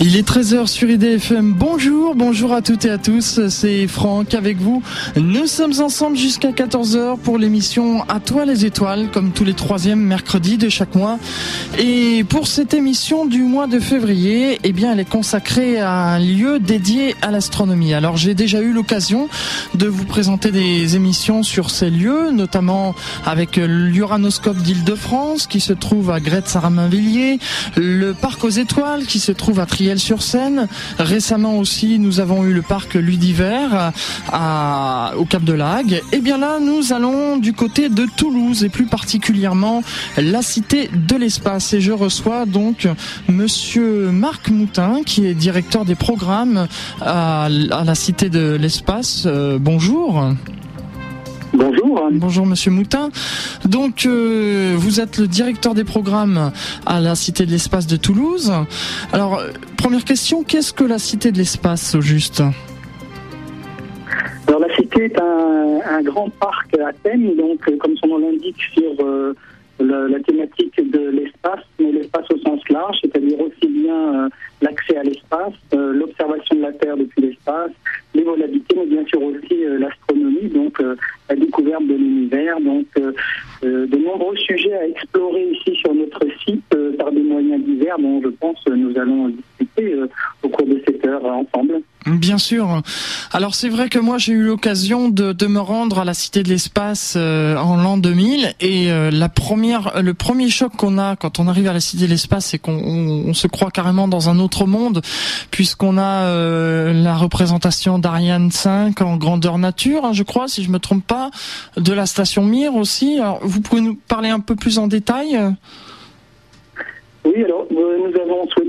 Il est 13h sur IDFM. Bonjour, bonjour à toutes et à tous. C'est Franck avec vous. Nous sommes ensemble jusqu'à 14h pour l'émission À toi les étoiles, comme tous les troisièmes mercredis de chaque mois. Et pour cette émission du mois de février, eh bien, elle est consacrée à un lieu dédié à l'astronomie. Alors, j'ai déjà eu l'occasion de vous présenter des émissions sur ces lieux, notamment avec l'Uranoscope d'Île-de-France qui se trouve à Gretz-Araminvilliers, le Parc aux étoiles qui se trouve à Trier sur seine Récemment aussi, nous avons eu le parc Ludiver au Cap de Lague. Et eh bien là, nous allons du côté de Toulouse et plus particulièrement la Cité de l'Espace. Et je reçois donc Monsieur Marc Moutin, qui est directeur des programmes à, la Cité de l'Espace. Euh, bonjour. Bonjour. Bonjour Monsieur Moutin. Donc euh, vous êtes le directeur des programmes à la Cité de l'Espace de Toulouse. Alors première question, qu'est-ce que la Cité de l'Espace au juste? Alors la Cité est un, grand parc à thème, donc euh, comme son nom l'indique sur euh, la, thématique de l'espace, mais l'espace au sens large, c'est-à-dire aussi bien l'accès à l'espace, l'observation de la Terre depuis l'espace, les volabilités, mais bien sûr aussi l'astronomie, donc la découverte de l'univers. Donc, euh, euh, de nombreux sujets à explorer ici sur notre site euh, par des moyens divers dont je pense nous allons discuter au cours de cette heure ensemble. Bien sûr. Alors c'est vrai que moi j'ai eu l'occasion de, me rendre à la Cité de l'Espace en l'an 2000 et première, le premier choc qu'on a quand on arrive à la Cité de l'Espace, c'est qu'on on, se croit carrément dans un autre monde puisqu'on a la représentation d'Ariane 5 en grandeur nature, hein, je crois, si je me trompe pas de la station Mir aussi. vous pouvez nous parler un peu plus en détail? Oui, alors euh, nous avons souhaité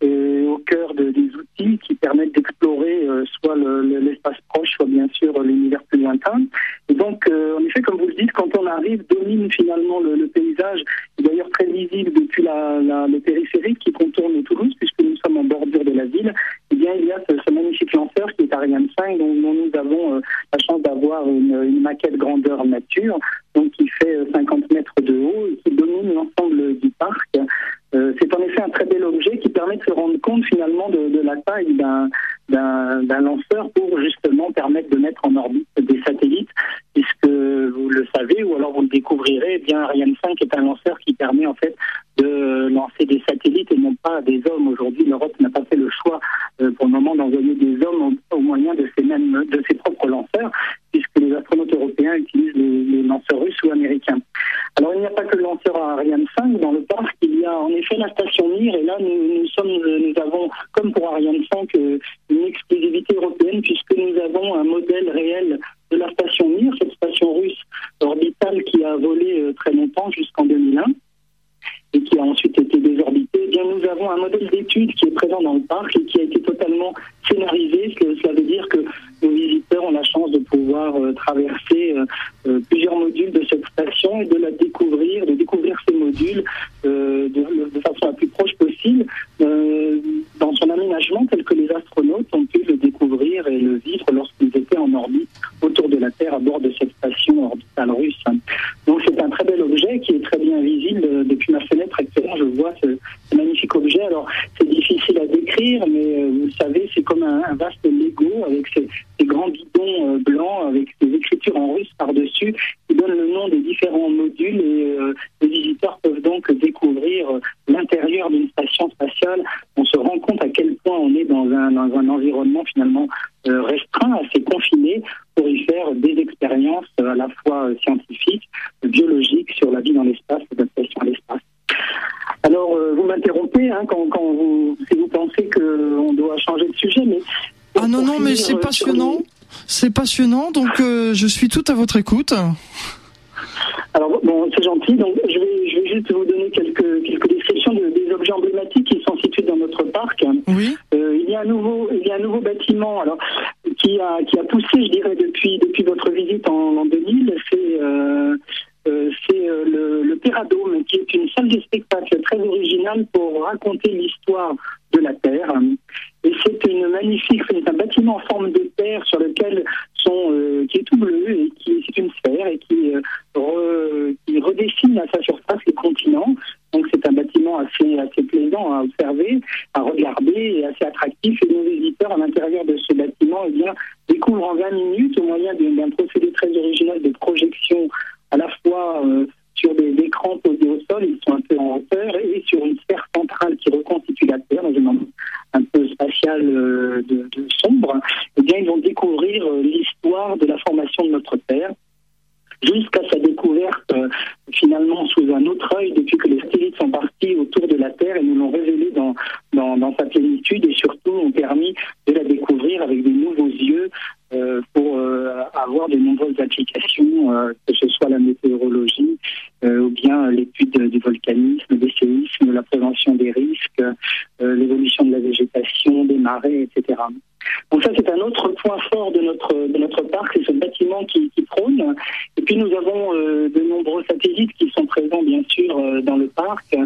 et au cœur de, des outils qui permettent d'explorer euh, soit l'espace proche, soit bien sûr l'univers plus lointain. Et donc, euh, en effet, comme vous le dites, quand on arrive, domine finalement le, paysage, d'ailleurs très visible depuis la, le périphérique qui contourne Toulouse, puisque nous sommes en bordure de la ville, il y a ce, magnifique lanceur qui est Ariane 5, dont, nous avons euh, la chance d'avoir une, maquette grandeur nature, donc qui fait 50 euh, mètres de haut et qui domine l'ensemble du parc. Très bel objet qui permet de se rendre compte finalement de, la taille d'un lanceur pour justement permettre de mettre en orbite des satellites, puisque vous le savez ou alors vous le découvrirez, eh bien Ariane 5 est un lanceur qui permet en fait de lancer des satellites et non pas des hommes. Aujourd'hui, l'Europe n'a pas fait le choix euh, pour le moment d'envoyer des hommes au, moyen de ses mêmes de ses propres lanceurs, puisque les astronautes européens utilisent les, lanceurs russes ou américains. Alors il n'y a pas que le lanceur Ariane 5 dans le parc, il y a en effet la station Mir et là nous, sommes nous avons comme pour Ariane 5 euh, une exclusivité européenne puisque nous avons un modèle réel de la station Mir, cette station russe orbitale qui a volé euh, très longtemps jusqu'en 2001 et qui a ensuite été désorbité, eh bien nous avons un modèle d'étude qui est présent dans le parc et qui a été totalement scénarisé. Cela veut dire que nos visiteurs ont la chance de pouvoir euh, traverser euh, euh, plusieurs modules de cette station et de la découvrir, de découvrir ces modules de, de, façon la plus proche possible dans son aménagement tel que les astronautes ont pu le découvrir et le vivre lorsqu'ils étaient en orbite autour de la Terre à bord de cette station orbitale russe. Donc c'est un très bel objet qui est très bien visible depuis ma fenêtre actuellement. Je vois ce, magnifique objet. Alors c'est difficile à décrire, mais vous le savez, c'est comme un, vaste Lego avec ses, grands bidons euh, blancs avec des écritures en russe par-dessus qui donnent le nom des différents modules et euh, les visiteurs peuvent donc découvrir l'intérieur d'une station spatiale. On se rend compte à quel point on est dans un, dans un environnement finalement euh, restreint, assez confiné, pour y faire des expériences à la fois scientifiques, biologiques sur la vie dans l'espace, l'adaptation à l'espace. Alors, vous m'interrompez hein, quand, quand vous, si vous pensez qu'on doit changer de sujet, mais ah non, non, mais c'est passionnant. C'est passionnant, donc euh, je suis tout à votre écoute. Alors, bon, c'est gentil. Donc, je vais, je vais juste vous donner quelques, quelques descriptions des objets emblématiques qui sont situés dans notre parc. Oui. Euh, il, y a un nouveau, il y a un nouveau bâtiment alors, qui, a, qui a poussé, je dirais, depuis, depuis votre visite en, en 2000. C'est. Euh, euh, c'est le, le Péradome, qui est une salle de spectacle très originale pour raconter l'histoire de la Terre. Et c'est une magnifique, c'est un bâtiment en forme de terre sur lequel euh, qui est tout bleu et qui c'est une sphère et qui, euh, redessine à sa surface les continents. Donc c'est un bâtiment assez, assez plaisant à observer, à regarder et assez attractif. Et nos visiteurs à l'intérieur de ce bâtiment eh bien, découvrent en 20 minutes, au moyen d'un procédé très original de projection à la fois euh, sur des écrans posés au sol, ils sont un peu en hauteur, et sur une sphère centrale qui reconstitue la Terre dans une un peu spatiale euh, de sombre eh bien, ils vont découvrir l'histoire de la formation de notre Terre jusqu'à sa découverte euh, finalement sous un autre œil depuis que les satellites sont partis autour de la Terre et nous l'ont révélé dans, dans, sa plénitude et surtout ont permis de la découvrir avec de nouveaux yeux euh, pour euh, avoir de nombreuses applications, euh, que ce soit la météorologie ou bien l'étude du volcanisme, des séismes, la prévention des risques, l'évolution de la végétation, des marées, etc. Donc ça, c'est un autre point fort de notre de notre parc, c'est ce bâtiment qui, prône. Et puis nous avons de nombreux satellites qui sont présents, bien sûr, dans le parc.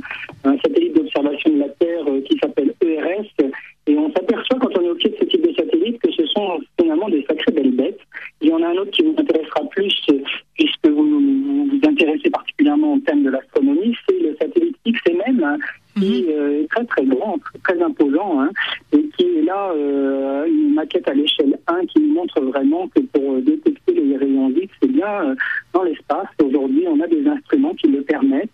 Un satellite d'observation de la Terre qui s'appelle ERS et on s'aperçoit quand on est au pied de ce type de satellite que ce sont finalement des sacrées belles bêtes. Il y en a un autre qui vous intéressera plus puisque vous vous, intéressez particulièrement au thème de l'astronomie, c'est le satellite XMM hein, qui mhm. euh, est très très grand, très, imposant hein, et qui est là euh, une maquette à l'échelle 1 qui nous montre vraiment que pour détecter les rayons X, c'est bien euh, dans l'espace. Aujourd'hui, on a des instruments qui le permettent.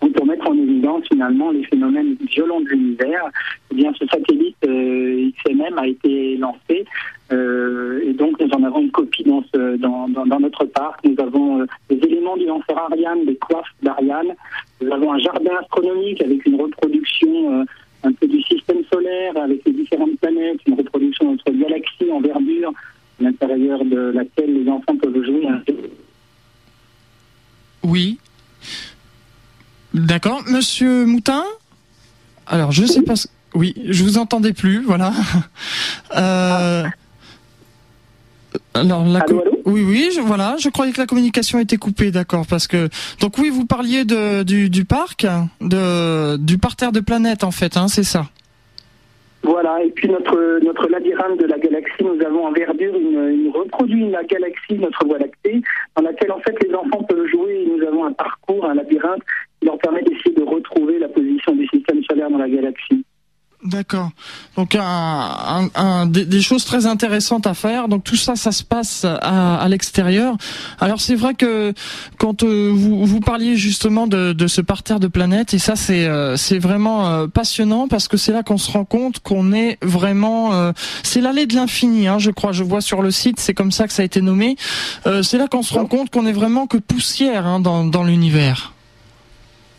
Donc pour mettre en évidence finalement les phénomènes violents de l'univers, eh bien ce satellite euh, XMM a été lancé euh, et donc nous en avons une copie dans, ce, dans, dans, notre parc. Nous avons euh, des éléments du lanceur Ariane, des coiffes d'Ariane. Nous avons un jardin astronomique avec une reproduction euh, un peu du système solaire avec les différentes planètes, une reproduction de notre galaxie en verdure, à l'intérieur de laquelle les enfants peuvent jouer. Oui, D'accord. Monsieur Moutin Alors, je sais pas... Oui, plus, voilà. Euh... Alors, la oui, oui, je, voilà. Je croyais que la communication était coupée, d'accord, parce que donc oui, vous parliez de, du, du parc, de du parterre de planètes en fait, hein, c'est ça. Voilà, et puis notre, notre labyrinthe de la galaxie, nous avons en verdure une, une reproduit la galaxie, notre voie lactée, dans laquelle en fait les enfants peuvent jouer. Nous avons un parcours, un labyrinthe qui leur permet d'essayer de retrouver la position du système solaire dans la galaxie. D'accord. Donc un, un, des, choses très intéressantes à faire. Donc tout ça, ça se passe à, à l'extérieur. Alors c'est vrai que quand euh, vous, vous parliez justement de, de ce parterre de planètes, et ça c'est euh, c'est vraiment euh, passionnant parce que c'est là qu'on se rend compte qu'on est vraiment c'est l'allée de l'infini. Hein, je crois. Je vois sur le site, c'est comme ça que ça a été nommé. c'est là qu'on se rend compte qu'on est vraiment que poussière hein, dans dans l'univers.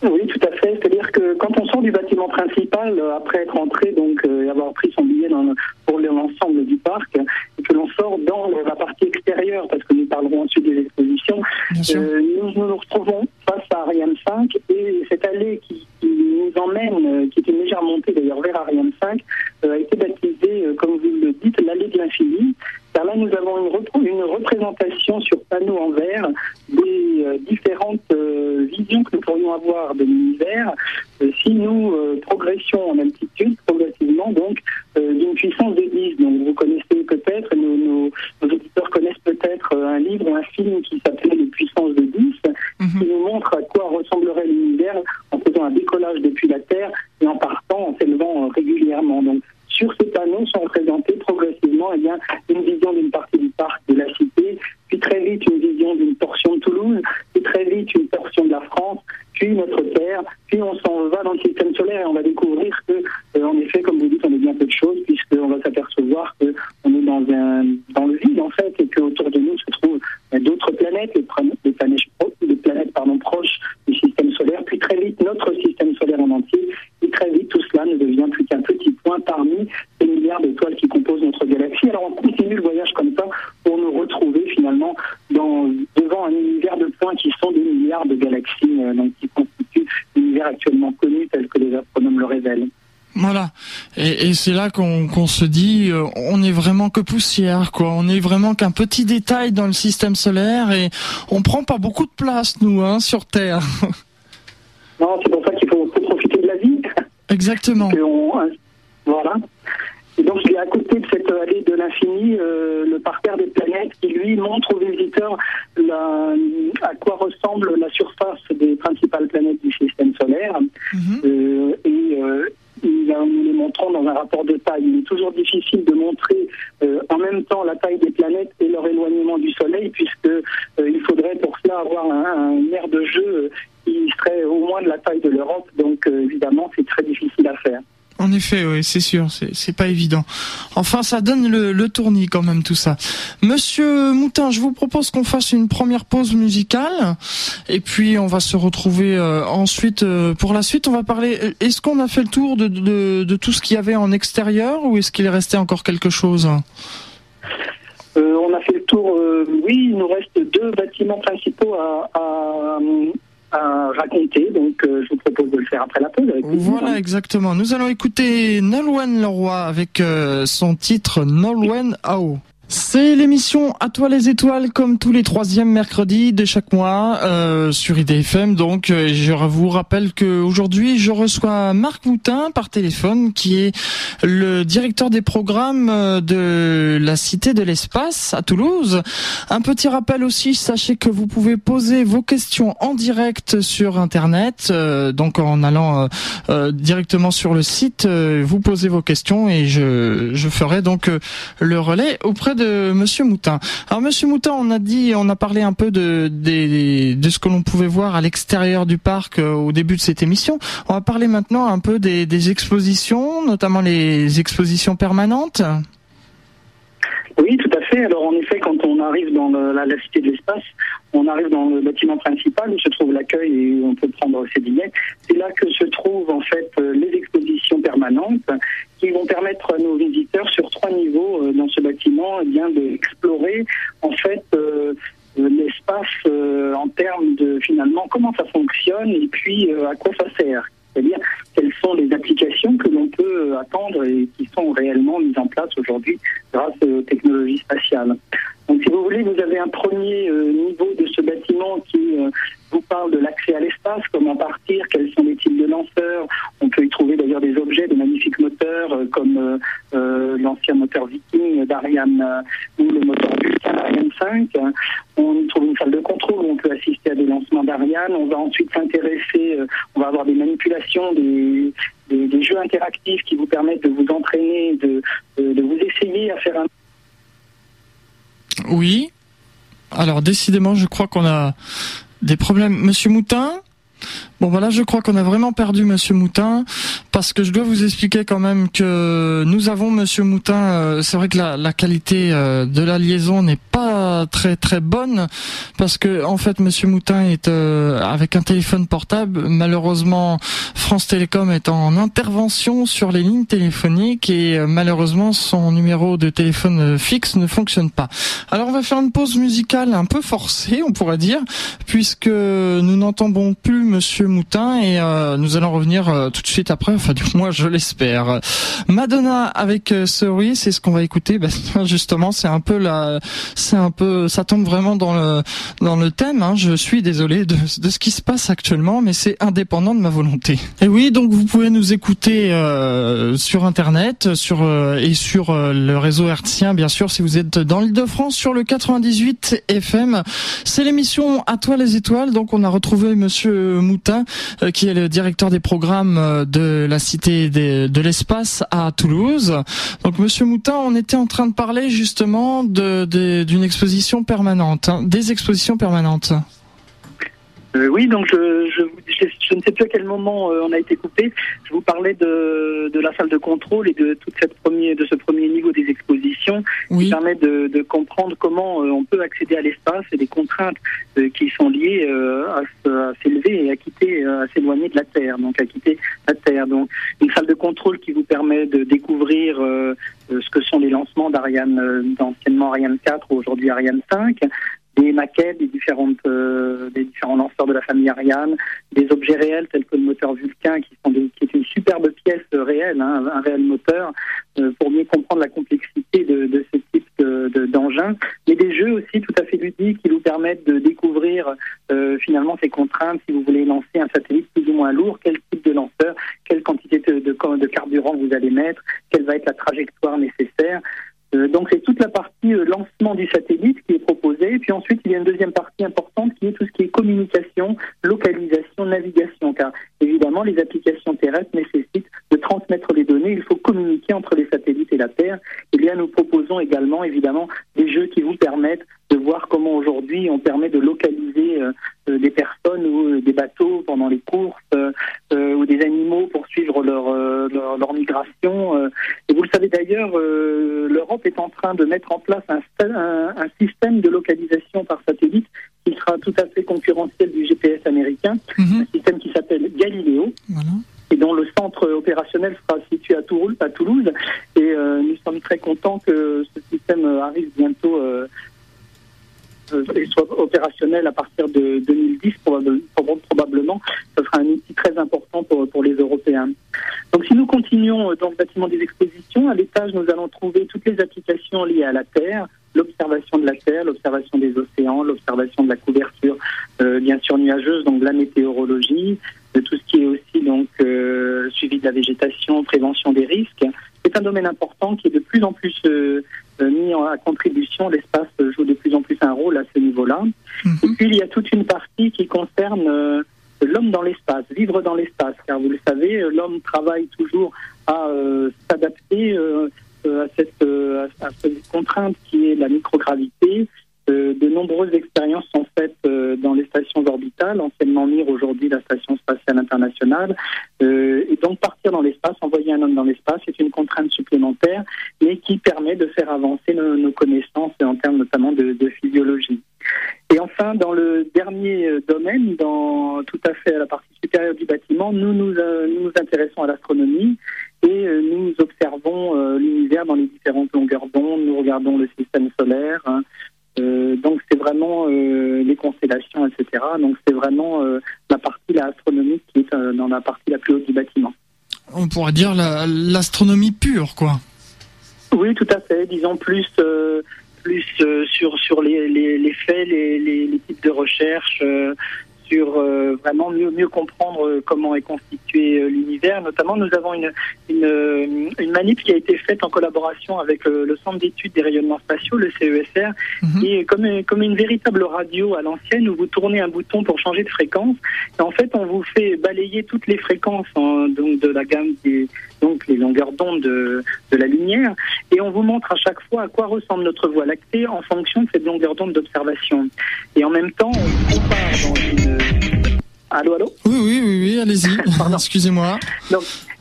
Oui, tout que quand on sort du bâtiment principal, euh, après être entré donc euh, et avoir pris son billet dans, pour l'ensemble du parc, et que l'on sort dans la partie extérieure, parce que nous parlerons ensuite des expositions, euh, nous, nous retrouvons face à Ariane 5 et cette allée qui, nous emmène, qui est une légère montée d'ailleurs vers Ariane 5, a été baptisée, comme vous le dites, l'allée de l'infini. Car là, nous avons une, une représentation sur panneau en verre des euh, différentes euh, visions que nous pourrions avoir de l'univers euh, si nous progressions en altitude progressivement, donc d'une puissance de 10. Donc vous connaissez peut-être, nos, nos, auditeurs connaissent peut-être un livre ou un film qui s'appelait Les puissances de 10, mhm. qui nous montre à quoi ressemblerait l'univers en faisant un décollage depuis la Terre et en partant, en s'élevant régulièrement. Donc sur ces panneaux sont représentés progressivement eh bien, une vision d'une partie du parc de la cité, puis très vite une vision d'une portion de Toulouse, puis très vite une portion de la France, puis notre Terre, puis on s'en va dans le système solaire et on va découvrir que, euh, en effet, comme vous dites, on est bien peu de choses, puisqu'on va s'apercevoir qu'on est dans, un, dans le vide, en fait, et qu'autour de nous se trouvent euh, d'autres planètes, les, planètes, les planètes pardon, proches du système solaire, puis très vite notre système solaire en entier, et très vite tout cela ne devient plus qu'un petit point parmi les milliards d'étoiles qui composent notre galaxie. Alors on continue le voyage comme ça pour nous retrouver finalement dans, devant un univers de points qui sont des milliards de galaxies, euh, donc qui constituent l'univers actuellement connu tel que les astronomes le révèlent. Voilà, et, c'est là qu'on se dit, euh, on est vraiment que poussière, quoi. On est vraiment qu'un petit détail dans le système solaire et on prend pas beaucoup de place, nous, hein, sur Terre. Non, c'est pour ça qu'il faut, profiter de la vie. Exactement. Et donc, il est à côté de cette allée de l'infini, euh, le parterre des planètes, qui lui montre aux visiteurs la, à quoi ressemble la surface des principales planètes du système solaire. Mhm. Euh, et euh, nous les montrons dans un rapport de taille. Il est toujours difficile de montrer en même temps la taille des planètes et leur éloignement du Soleil, puisque il faudrait pour cela avoir un, un air de jeu qui serait au moins de la taille de l'Europe, donc évidemment c'est très difficile à faire. En effet, oui, c'est sûr, c'est pas évident. Enfin, ça donne le, le, tournis quand même tout ça. Monsieur Moutin, je vous propose qu'on fasse une première pause musicale et puis on va se retrouver euh, ensuite euh, pour la suite. On va parler. Est-ce qu'on a fait le tour de, tout ce qu'il y avait en extérieur ou est-ce qu'il est resté encore quelque chose? Euh, On a fait le tour. oui, il nous reste deux bâtiments principaux à à raconter. Donc, euh, je vous propose de le faire après la pause. voilà, exactement. Nous allons écouter Nolwenn Leroy avec euh, son titre Nolwenn Ao. C'est l'émission À toi les étoiles comme tous les troisièmes mercredis de chaque mois euh, sur IDFM. Donc euh, je vous rappelle que aujourd'hui je reçois Marc Moutin par téléphone qui est le directeur des programmes euh, de la Cité de l'Espace à Toulouse. Un petit rappel aussi, sachez que vous pouvez poser vos questions en direct sur Internet. Donc en allant directement sur le site, vous posez vos questions et je, je ferai donc le relais auprès de Monsieur Moutin. Alors Monsieur Moutin, on a dit, on a parlé un peu de ce que l'on pouvait voir à l'extérieur du parc euh, au début de cette émission. On va parler maintenant un peu des, expositions, notamment les expositions permanentes. Oui, tout à fait. Alors en effet, quand on arrive dans la, cité de l'espace, on arrive dans le bâtiment principal où se trouve l'accueil et où on peut prendre ses billets. C'est là que se trouvent en fait euh, les expositions permanentes qui vont permettre à nos visiteurs sur trois niveaux euh, dans ce bâtiment eh bien d'explorer en fait euh, l'espace en termes de finalement comment ça fonctionne et puis à quoi ça sert c'est-à-dire quelles sont les applications que l'on peut attendre et qui sont réellement mises en place aujourd'hui grâce aux technologies spatiales. Donc si vous voulez, vous avez un premier euh, niveau de ce bâtiment qui euh, vous parle de l'accès à l'espace, comment partir, quels sont les types de lanceurs. On peut y trouver d'ailleurs des objets, de magnifiques moteurs euh, comme l'ancien moteur Viking d'Ariane ou le moteur Vulcan d'Ariane 5. On y trouve une salle de contrôle où on peut assister à des lancements d'Ariane. On va ensuite s'intéresser, on va avoir des manipulations, des, des, jeux interactifs qui vous permettent de vous entraîner, de, de vous essayer à faire un oui. Alors décidément, je crois qu'on a des problèmes. Monsieur Moutin Bon voilà, je crois qu'on a vraiment perdu Monsieur Moutin parce que je dois vous expliquer quand même que nous avons Monsieur Moutin. Euh, c'est vrai que la, qualité euh, de la liaison n'est pas très très bonne parce que en fait Monsieur Moutin est euh, avec un téléphone portable. Malheureusement, France Télécom est en intervention sur les lignes téléphoniques et malheureusement son numéro de téléphone fixe ne fonctionne pas. Alors on va faire une pause musicale un peu forcée, on pourrait dire, puisque nous n'entendons plus Monsieur Moutin et euh, nous allons revenir euh, tout de suite après, enfin du moins je l'espère. Madonna avec euh, Sorry, c'est ce qu'on va écouter. Ben, justement, c'est un peu la, c'est un peu, ça tombe vraiment dans le dans le thème. Hein. Je suis désolé de, ce qui se passe actuellement, mais c'est indépendant de ma volonté. Et oui, donc vous pouvez nous écouter euh, sur internet, sur et sur le réseau hertzien, bien sûr, si vous êtes dans l'Île-de-France sur le 98 FM. C'est l'émission À toi les étoiles. Donc on a retrouvé Monsieur Moutin euh, qui est le directeur des programmes euh, de la Cité de l'Espace à Toulouse. Donc, Monsieur Moutin, on était en train de parler justement d'une exposition permanente, hein, des expositions permanentes. Euh, oui, donc je, je, ne sais plus à quel moment euh, on a été coupé. Je vous parlais de, de la salle de contrôle et de toute cette premier, de ce premier niveau des expositions qui permet de, de, comprendre comment euh, on peut accéder à l'espace et les contraintes qui sont liées à, à s'élever et à quitter, à s'éloigner de la Terre, donc à quitter la Terre. Donc une salle de contrôle qui vous permet de découvrir ce que sont les lancements d'Ariane, d'anciennement Ariane 4 ou aujourd'hui Ariane 5, des maquettes des différentes euh, des différents lanceurs de la famille Ariane, des objets réels tels que le moteur Vulcain qui est une superbe pièce réelle, hein, un réel moteur euh, pour mieux comprendre la complexité de, ce type d'engins, de, mais des jeux aussi tout à fait ludiques qui nous permettent de découvrir euh, finalement ces contraintes. Si vous voulez lancer un satellite plus ou moins lourd, quel type de lanceur, quelle quantité de, carburant vous allez mettre, quelle va être la trajectoire nécessaire. Donc c'est toute la partie lancement du satellite qui est Et puis ensuite, il y a une deuxième partie importante qui est tout ce qui est communication, localisation, navigation. Car évidemment, les applications terrestres nécessitent de transmettre les données. Il faut communiquer entre les satellites et la Terre. Et eh bien, nous proposons également, évidemment, des jeux qui vous permettent de voir comment aujourd'hui on permet de localiser euh, des personnes ou des bateaux pendant les courses ou des animaux pour suivre leur, leur, migration. Le savez d'ailleurs, l'Europe est en train de mettre en place un, un, système de localisation par satellite qui sera tout à fait concurrentiel du GPS américain, mhm. un système qui s'appelle Galileo. Et dont le centre opérationnel sera situé à Toulouse. À Toulouse et nous sommes très contents que ce système arrive bientôt euh, et soit opérationnel à partir de 2010 probablement. Ce sera un outil très important pour, pour les Européens. Donc si nous continuons dans le bâtiment des expositions, à l'étage nous allons trouver toutes les applications liées à la Terre, l'observation de la Terre, l'observation des océans, l'observation de la couverture euh, bien sûr nuageuse, donc de la météorologie, de tout ce qui est aussi donc euh, suivi de la végétation, prévention des risques. C'est un domaine important qui est de plus en plus euh, euh, mis à contribution. L'espace joue de plus en plus un rôle à ce niveau-là. Mhm. Et puis il y a toute une partie qui concerne euh, l'homme dans l'espace, vivre dans l'espace. Car vous le savez, l'homme travaille toujours à s'adapter à cette, à cette contrainte qui est la microgravité, euh, de nombreuses expériences sont faites euh, dans les stations orbitales, anciennement MIR, aujourd'hui la Station spatiale internationale. Euh, et donc partir dans l'espace, envoyer un homme dans l'espace, c'est une contrainte supplémentaire, mais qui permet de faire avancer nos, connaissances en termes notamment de, physiologie. Et enfin, dans le dernier domaine, dans tout à fait à la partie supérieure du bâtiment, nous nous, nous, intéressons à l'astronomie et nous observons l'univers dans les différentes longueurs d'onde. Nous regardons le système solaire, hein, euh, donc c'est vraiment euh, les constellations, etc. Donc c'est vraiment euh, la partie la astronomique qui est dans la partie la plus haute du bâtiment. On pourrait dire l'astronomie pure, quoi. Oui, tout à fait. Disons plus plus sur sur les, les, faits, les, les, types de recherche, sur euh, vraiment mieux, mieux comprendre euh, comment est constitué euh, l'univers. Notamment, nous avons une, une, une, manip qui a été faite en collaboration avec le Centre d'études des rayonnements spatiaux, le CESR, mhm. qui est comme, comme une véritable radio à l'ancienne où vous tournez un bouton pour changer de fréquence. Et en fait, on vous fait balayer toutes les fréquences donc de la gamme des donc les longueurs d'onde de, de, la lumière, et on vous montre à chaque fois à quoi ressemble notre Voie lactée en fonction de cette longueur d'onde d'observation. Et en même temps, on compare dans une... Allô, allô Oui, oui, oui, oui allez-y. Excusez-moi.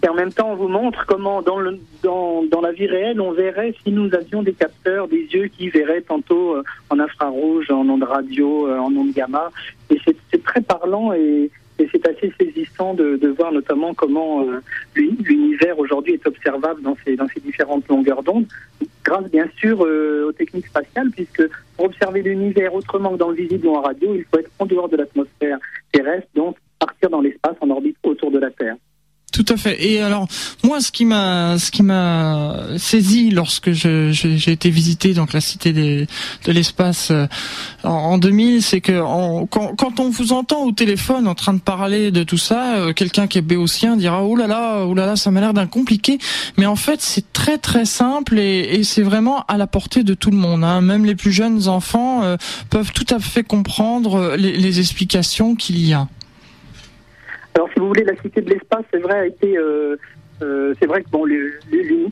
Et en même temps, on vous montre comment, dans, le, dans, dans, la vie réelle, on verrait si nous avions des capteurs, des yeux qui verraient tantôt euh, en infrarouge, en ondes radio, euh, en ondes gamma. Et c'est très parlant et, et c'est assez saisissant de, voir notamment comment euh, l'univers aujourd'hui est observable dans ces, dans ces différentes longueurs d'onde, grâce bien sûr euh, aux techniques spatiales, puisque pour observer l'univers autrement que dans le visible ou en radio, il faut être en dehors de l'atmosphère terrestre, donc partir dans l'espace en orbite autour de la Terre. Tout à fait. Et alors, moi, ce qui m'a, ce qui m'a saisi lorsque j'ai été visiter donc la cité de l'espace euh, en, 2000, c'est que quand, quand, on vous entend au téléphone en train de parler de tout ça, euh, quelqu'un qui est béotien dira oh là là, ça m'a l'air d'un compliqué. Mais en fait, c'est très très simple et, c'est vraiment à la portée de tout le monde. Hein. Même les plus jeunes enfants euh, peuvent tout à fait comprendre les explications qu'il y a. Alors, si vous voulez, la cité de l'espace, c'est vrai, a été. Euh, euh, c'est vrai que bon,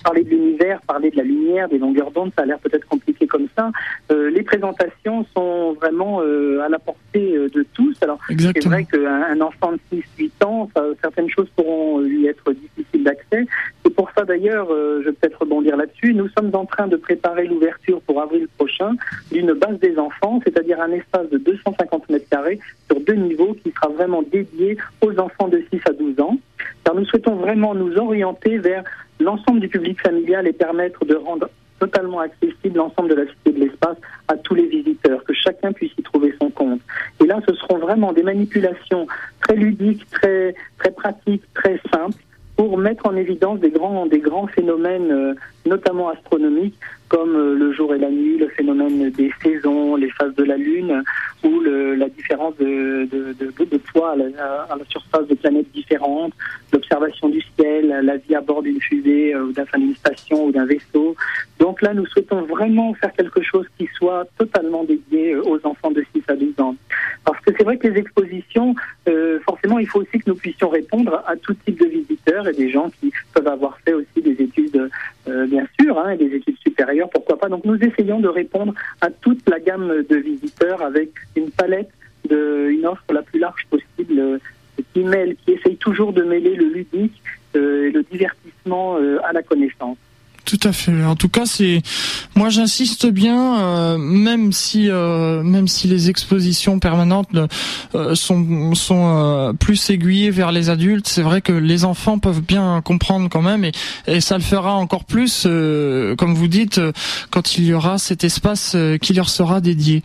parler de l'univers, parler de la lumière, des longueurs d'onde, ça a l'air peut-être compliqué comme ça. Euh, les présentations sont vraiment à la portée de tous. Alors, c'est vrai qu'un enfant de 6-8 ans, certaines choses pourront lui être difficiles d'accès. C'est pour ça d'ailleurs, je vais peut-être rebondir là-dessus. Nous sommes en train de préparer l'ouverture pour avril prochain d'une base des enfants, c'est-à-dire un espace de 250 mètres carrés sur deux niveaux qui sera vraiment dédié aux enfants de 6 à 12 ans. Car nous souhaitons vraiment nous orienter vers l'ensemble du public familial et permettre de rendre totalement accessible l'ensemble de la cité de l'espace à tous les visiteurs, que chacun puisse y trouver son compte. Et là, ce seront vraiment des manipulations très ludiques, très, pratiques, très simples pour mettre en évidence des grands, grands phénomènes, euh, notamment astronomiques, comme euh, le jour et la nuit, le phénomène des saisons, les phases de la Lune, ou la différence de, de, de, poids à la, surface de planètes différentes, l'observation du ciel, la vie à bord d'une fusée, euh, ou d'une station ou d'un vaisseau. Donc là, nous souhaitons vraiment faire quelque chose qui soit totalement dédié euh, aux enfants de 6 à 12 ans. Parce que c'est vrai que les expositions, forcément, il faut aussi que nous puissions répondre à tout type de visiteurs et des gens qui peuvent avoir fait aussi des études, bien sûr, hein, des études supérieures, pourquoi pas. Donc nous essayons de répondre à toute la gamme de visiteurs avec une palette de, une offre la plus large possible qui mêle, qui essaye toujours de mêler le ludique et le divertissement à la connaissance. Tout à fait. En tout cas, c'est moi j'insiste bien, euh, même si euh, même si les expositions permanentes euh, sont sont plus aiguillées vers les adultes, c'est vrai que les enfants peuvent bien comprendre quand même et, et ça le fera encore plus, comme vous dites, quand il y aura cet espace qui leur sera dédié.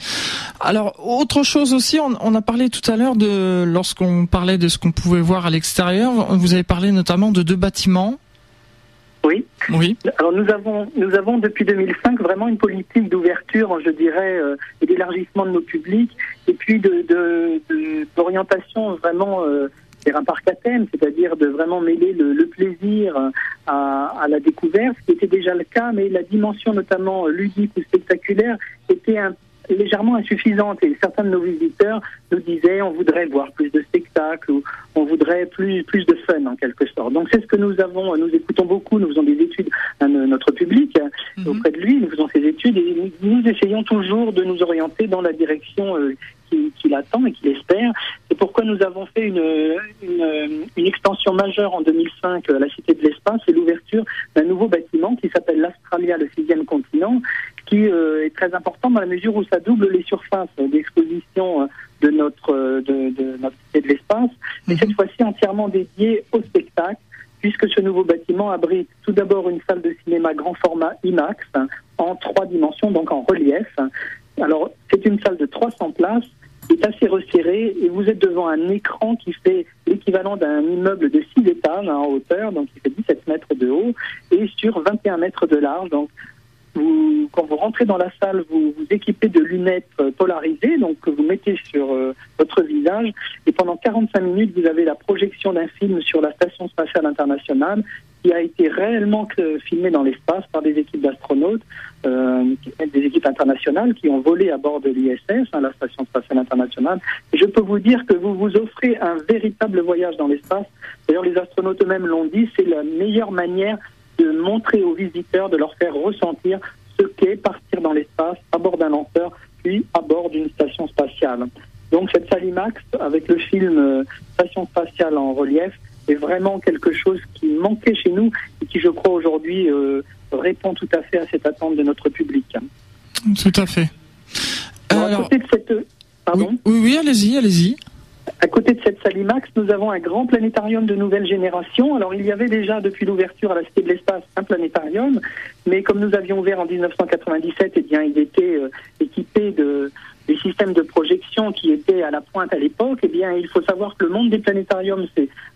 Alors autre chose aussi, on, on a parlé tout à l'heure de lorsqu'on parlait de ce qu'on pouvait voir à l'extérieur, vous avez parlé notamment de deux bâtiments oui. Oui. Alors nous avons nous avons depuis 2005 vraiment une politique d'ouverture, je dirais, euh, et d'élargissement de nos publics, et puis de d'orientation vraiment euh, vers un parc à thème, c'est-à-dire de vraiment mêler le, plaisir à, à, la découverte, ce qui était déjà le cas, mais la dimension notamment ludique ou spectaculaire était un légèrement insuffisante et certains de nos visiteurs nous disaient on voudrait voir plus de spectacles ou on voudrait plus plus de fun en quelque sorte. Donc c'est ce que nous avons, nous écoutons beaucoup, nous faisons des études à notre public mhm. auprès de lui, nous faisons ces études et nous, essayons toujours de nous orienter dans la direction euh, qu'il attend et qu'il espère. C'est pourquoi nous avons fait une, une, une, extension majeure en 2005 à la Cité de l'Espace et l'ouverture d'un nouveau bâtiment qui s'appelle l'Australia, le sixième continent, qui euh, est très important dans la mesure où ça double les surfaces d'exposition euh, de notre, euh, de, de, notre cité de l'espace, mais mhm. cette fois-ci entièrement dédiée au spectacle, puisque ce nouveau bâtiment abrite tout d'abord une salle de cinéma grand format IMAX en trois dimensions, donc en relief. Alors, c'est une salle de 300 places qui est assez resserrée et vous êtes devant un écran qui fait l'équivalent d'un immeuble de 6 étages en hauteur, donc qui fait 17 mètres de haut et sur 21 mètres de large. Donc, quand vous rentrez dans la salle, vous vous équipez de lunettes euh, polarisées, donc que vous mettez sur euh, votre visage, et pendant 45 minutes, vous avez la projection d'un film sur la Station spatiale internationale qui a été réellement filmé dans l'espace par des équipes d'astronautes, euh, des équipes internationales qui ont volé à bord de l'ISS, hein, la Station spatiale internationale. Je peux vous dire que vous vous offrez un véritable voyage dans l'espace. D'ailleurs, les astronautes eux-mêmes l'ont dit, c'est la meilleure manière de montrer aux visiteurs, de leur faire ressentir ce qu'est partir dans l'espace à bord d'un lanceur, puis à bord d'une station spatiale. Donc cette salle IMAX, avec le film euh, Station spatiale en relief, est vraiment quelque chose qui manquait chez nous et qui, je crois, aujourd'hui euh, répond tout à fait à cette attente de notre public. Tout à fait. Alors, de cette... Pardon oui, oui allez-y, allez-y. À côté de cette salle IMAX, nous avons un grand planétarium de nouvelle génération. Alors, il y avait déjà, depuis l'ouverture à la Cité de l'Espace, un planétarium, mais comme nous avions ouvert en 1997, eh bien, il était euh, équipé de, des systèmes de projection qui étaient à la pointe à l'époque, eh bien, il faut savoir que le monde des planétariums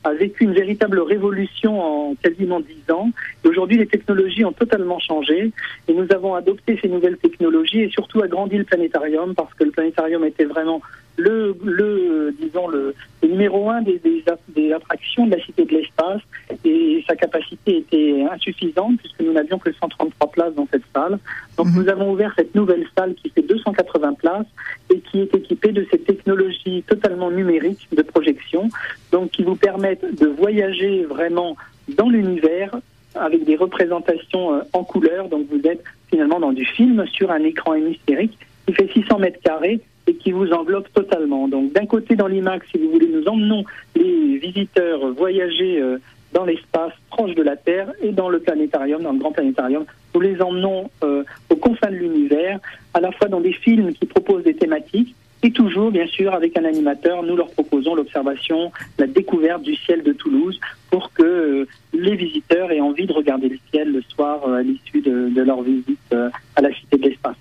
a vécu une véritable révolution en quasiment dix ans. Aujourd'hui, les technologies ont totalement changé et nous avons adopté ces nouvelles technologies et surtout agrandi le planétarium parce que le planétarium était vraiment le, le disons le, numéro un des, des, attractions de la Cité de l'Espace et sa capacité était insuffisante puisque nous n'avions que 133 places dans cette salle. Donc mhm. nous avons ouvert cette nouvelle salle qui fait 280 places et qui est équipée de ces technologies totalement numériques de projection, donc qui vous permettent de voyager vraiment dans l'univers avec des représentations euh, en couleur. Donc vous êtes finalement dans du film sur un écran hémisphérique qui fait 600 mètres carrés qui vous enveloppe totalement. Donc d'un côté dans l'IMAX, si vous voulez, nous emmenons les visiteurs voyager euh, dans l'espace proche de la Terre et dans le planétarium, dans le grand planétarium, nous les emmenons euh, aux confins de l'univers, à la fois dans des films qui proposent des thématiques et toujours, bien sûr, avec un animateur, nous leur proposons l'observation, la découverte du ciel de Toulouse pour que euh, les visiteurs aient envie de regarder le ciel le soir à l'issue de, de, leur visite à la Cité de l'Espace.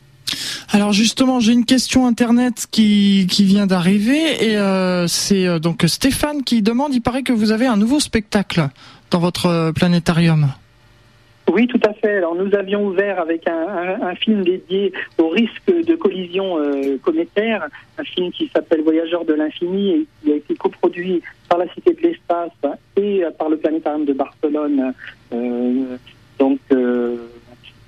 Alors justement, j'ai une question internet qui, vient d'arriver et euh, c'est euh, donc Stéphane qui demande. Il paraît que vous avez un nouveau spectacle dans votre euh, planétarium. Oui, tout à fait. Alors nous avions ouvert avec un, film dédié au risque de collision cométaire, un film qui s'appelle Voyageurs de l'infini et qui a été coproduit par la Cité de l'Espace et par le Planétarium de Barcelone. Donc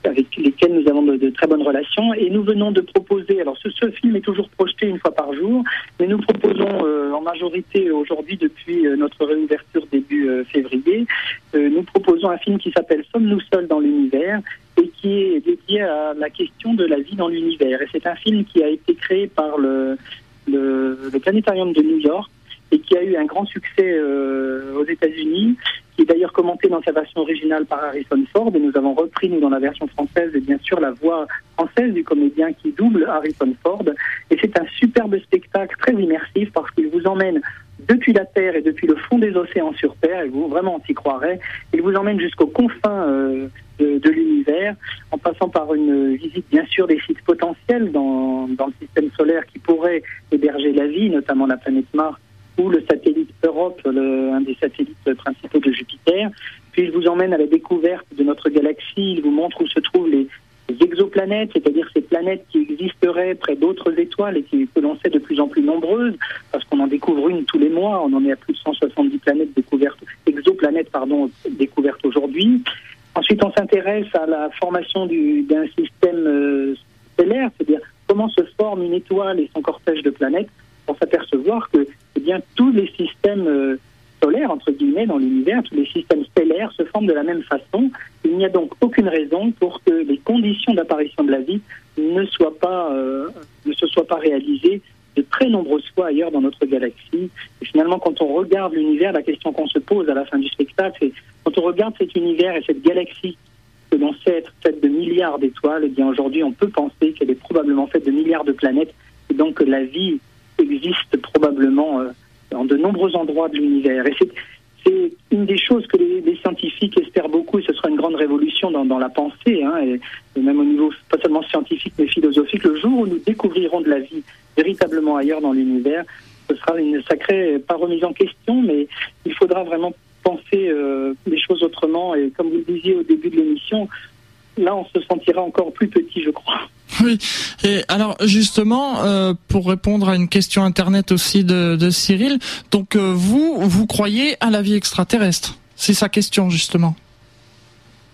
avec lesquels nous avons de, très bonnes relations. Et nous venons de proposer, alors ce, film est toujours projeté une fois par jour, mais nous proposons euh, en majorité aujourd'hui, depuis euh, notre réouverture début euh, février, nous proposons un film qui s'appelle Sommes-nous seuls dans l'univers et qui est dédié à la question de la vie dans l'univers. Et c'est un film qui a été créé par le, le, le Planétarium de New York et qui a eu un grand succès aux États-Unis, qui est d'ailleurs commenté dans sa version originale par Harrison Ford, et nous avons repris, nous, dans la version française, et bien sûr, la voix française du comédien qui double Harrison Ford. Et c'est un superbe spectacle très immersif parce qu'il vous emmène depuis la Terre et depuis le fond des océans sur Terre, et vous vraiment on s'y croirait, il vous emmène jusqu'aux confins euh, de, l'univers, en passant par une visite bien sûr des sites potentiels dans, dans le système solaire qui pourraient héberger la vie, notamment la planète Mars ou le satellite Europe, le, un des satellites principaux de Jupiter. Puis il vous emmène à la découverte de notre galaxie, il vous montre où se trouvent les, exoplanètes, c'est-à-dire ces planètes qui existeraient près d'autres étoiles et qui, que l'on sait de plus en plus nombreuses, parce qu'on en découvre une tous les mois, on en est à plus de 170 planètes découvertes, exoplanètes pardon, découvertes aujourd'hui. Ensuite, on s'intéresse à la formation d'un système euh, stellaire, c'est-à-dire comment se forme une étoile et son cortège de planètes pour s'apercevoir que bien, tous les systèmes euh, solaires, entre guillemets, dans l'univers, tous les systèmes stellaires se forment de la même façon. Il n'y a donc aucune raison pour que les conditions d'apparition de la vie euh, ne se soient pas réalisées de très nombreuses fois ailleurs dans notre galaxie. Et finalement, quand on regarde l'univers, la question qu'on se pose à la fin du spectacle, c'est quand on regarde cet univers et cette galaxie que l'on sait être faite de milliards d'étoiles, et eh bien aujourd'hui, on peut penser qu'elle est probablement faite de milliards de planètes, et donc que la vie existe probablement euh, dans de nombreux endroits de l'univers. Et c'est une des choses que les, scientifiques espèrent beaucoup, et ce sera une grande révolution dans, la pensée, hein, et, même au niveau pas seulement scientifique mais philosophique. Le jour où nous découvrirons de la vie véritablement ailleurs dans l'univers, ce sera une sacrée, pas remise en question, mais il faudra vraiment penser euh, les choses autrement. Et comme vous le disiez au début de l'émission, là, on se sentira encore plus petit, je crois. Oui. Et alors justement, euh, pour répondre à une question internet aussi de, de Cyril, donc euh, vous, vous croyez à la vie extraterrestre? C'est sa question justement.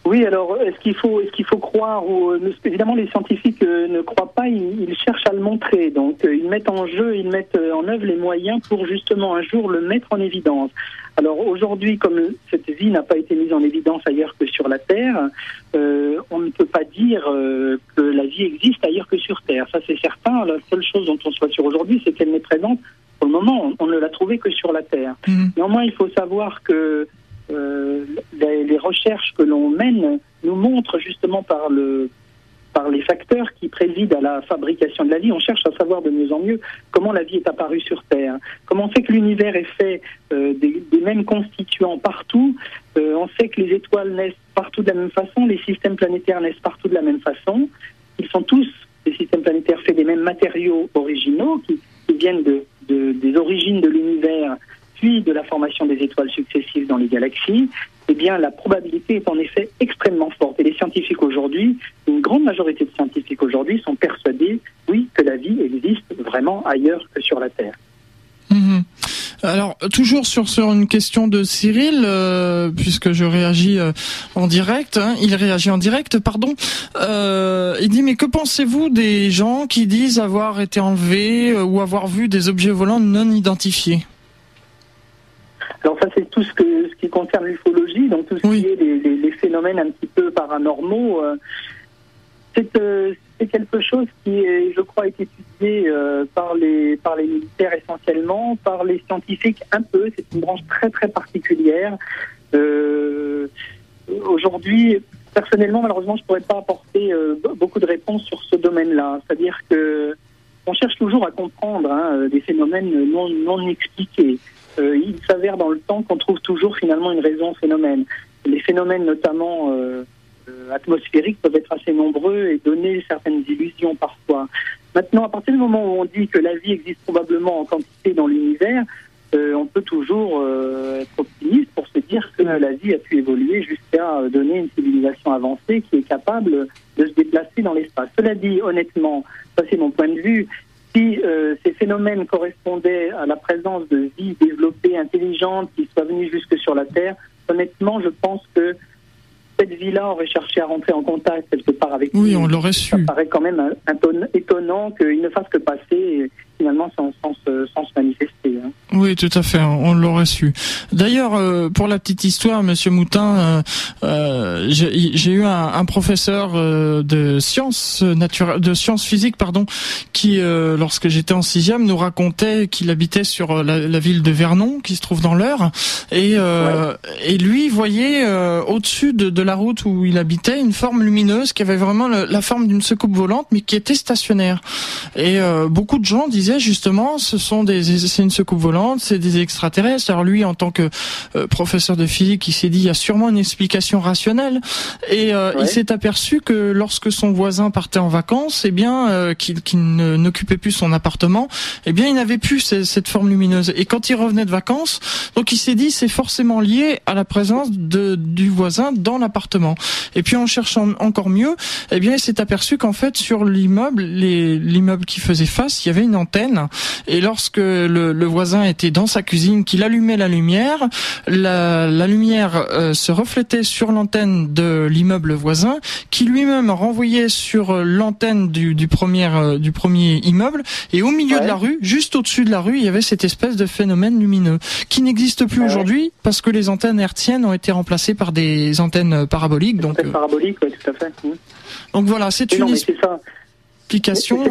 Oui, alors est-ce qu'il faut, est-ce qu'il faut croire ou euh, évidemment les scientifiques ne croient pas, ils, cherchent à le montrer. Donc ils mettent en jeu, ils mettent en œuvre les moyens pour justement un jour le mettre en évidence. Alors aujourd'hui, comme cette vie n'a pas été mise en évidence ailleurs que sur la Terre, euh, on ne peut pas dire euh, que la vie existe ailleurs que sur Terre. Ça c'est certain. La seule chose dont on soit sûr aujourd'hui, c'est qu'elle n'est présente. Pour le moment, on, ne l'a trouvée que sur la Terre. Mmh. Néanmoins, il faut savoir que euh, les, les, recherches que l'on mène nous montrent justement par le par les facteurs qui président à la fabrication de la vie. On cherche à savoir de mieux en mieux comment la vie est apparue sur Terre, comment on sait que l'univers est fait euh, des, mêmes constituants partout. Euh, on sait que les étoiles naissent partout de la même façon, les systèmes planétaires naissent partout de la même façon. Ils sont tous, des systèmes planétaires, faits des mêmes matériaux originaux qui, viennent de, des origines de l'univers puis de la formation des étoiles successives dans les galaxies eh bien, la probabilité est en effet extrêmement forte. Et les scientifiques aujourd'hui, grande majorité de scientifiques aujourd'hui sont persuadés, oui, que la vie existe vraiment ailleurs que sur la Terre. Mhm. Alors toujours sur, sur une question de Cyril, euh, puisque je réagis euh, en direct, hein, il réagit en direct, pardon. Euh, il dit mais que pensez-vous des gens qui disent avoir été enlevés ou avoir vu des objets volants non identifiés? Alors ça, c'est tout ce, que, ce qui concerne l'ufologie, donc tout ce qui est les, phénomènes un petit peu paranormaux. Euh, euh, c'est quelque chose qui, est, je crois, est étudié euh, par, les, par les militaires essentiellement, par les scientifiques un peu. C'est une branche très très particulière. Aujourd'hui, personnellement, malheureusement, je ne pourrais pas apporter beaucoup de réponses sur ce domaine-là. C'est-à-dire que on cherche toujours à comprendre hein, des phénomènes non, non expliqués. Euh, il s'avère dans le temps qu'on trouve toujours finalement une raison au phénomène. Les phénomènes notamment euh, euh, atmosphériques peuvent être assez nombreux et donner certaines illusions parfois. Maintenant, à partir du moment où on dit que la vie existe probablement en quantité dans l'univers, on peut toujours être optimiste pour se dire que la vie a pu évoluer jusqu'à donner une civilisation avancée qui est capable de se déplacer dans l'espace. Cela dit, honnêtement, ça c'est mon point de vue, si euh, ces phénomènes correspondaient à la présence de vie développée, intelligente, qui soit venue jusque sur la Terre, honnêtement, je pense que cette vie-là aurait cherché à rentrer en contact quelque part avec nous. Oui, on l'aurait su. Ça paraît quand même un, étonnant qu'il ne fasse que passer finalement sans, sans, sans se manifester. Oui, tout à fait, on l'aurait su. D'ailleurs, euh, pour la petite histoire, Monsieur Moutin, euh, euh j'ai eu un, un professeur euh, de sciences naturelles, de sciences physiques, pardon, qui, lorsque j'étais en sixième, nous racontait qu'il habitait sur la, la, ville de Vernon, qui se trouve dans l'Eure, et, et lui voyait au-dessus de, de, la route où il habitait une forme lumineuse qui avait vraiment la forme d'une secoupe volante, mais qui était stationnaire. Et beaucoup de gens disaient justement, ce sont des, c'est une secoupe volante c'est des extraterrestres. Alors lui, en tant que euh, professeur de physique, il s'est dit il y a sûrement une explication rationnelle. Et euh, il s'est aperçu que lorsque son voisin partait en vacances, eh bien, euh, qu'il n'occupait plus son appartement, eh bien, il n'avait plus cette forme lumineuse. Et quand il revenait de vacances, donc il s'est dit c'est forcément lié à la présence de, du voisin dans l'appartement. Et puis en cherchant encore mieux, eh bien, il s'est aperçu qu'en fait sur l'immeuble, l'immeuble qui faisait face, il y avait une antenne. Et lorsque le, le voisin était dans sa cuisine, qu'il allumait la lumière. La, la lumière euh, se reflétait sur l'antenne de l'immeuble voisin, qui lui-même renvoyait sur euh, l'antenne du, du, premier, euh, du premier immeuble. Et au milieu de la rue, juste au-dessus de la rue, il y avait cette espèce de phénomène lumineux qui n'existe plus aujourd'hui parce que les antennes hertziennes ont été remplacées par des antennes paraboliques. Donc, paraboliques, oui, tout à fait. Donc voilà, c'est une explication.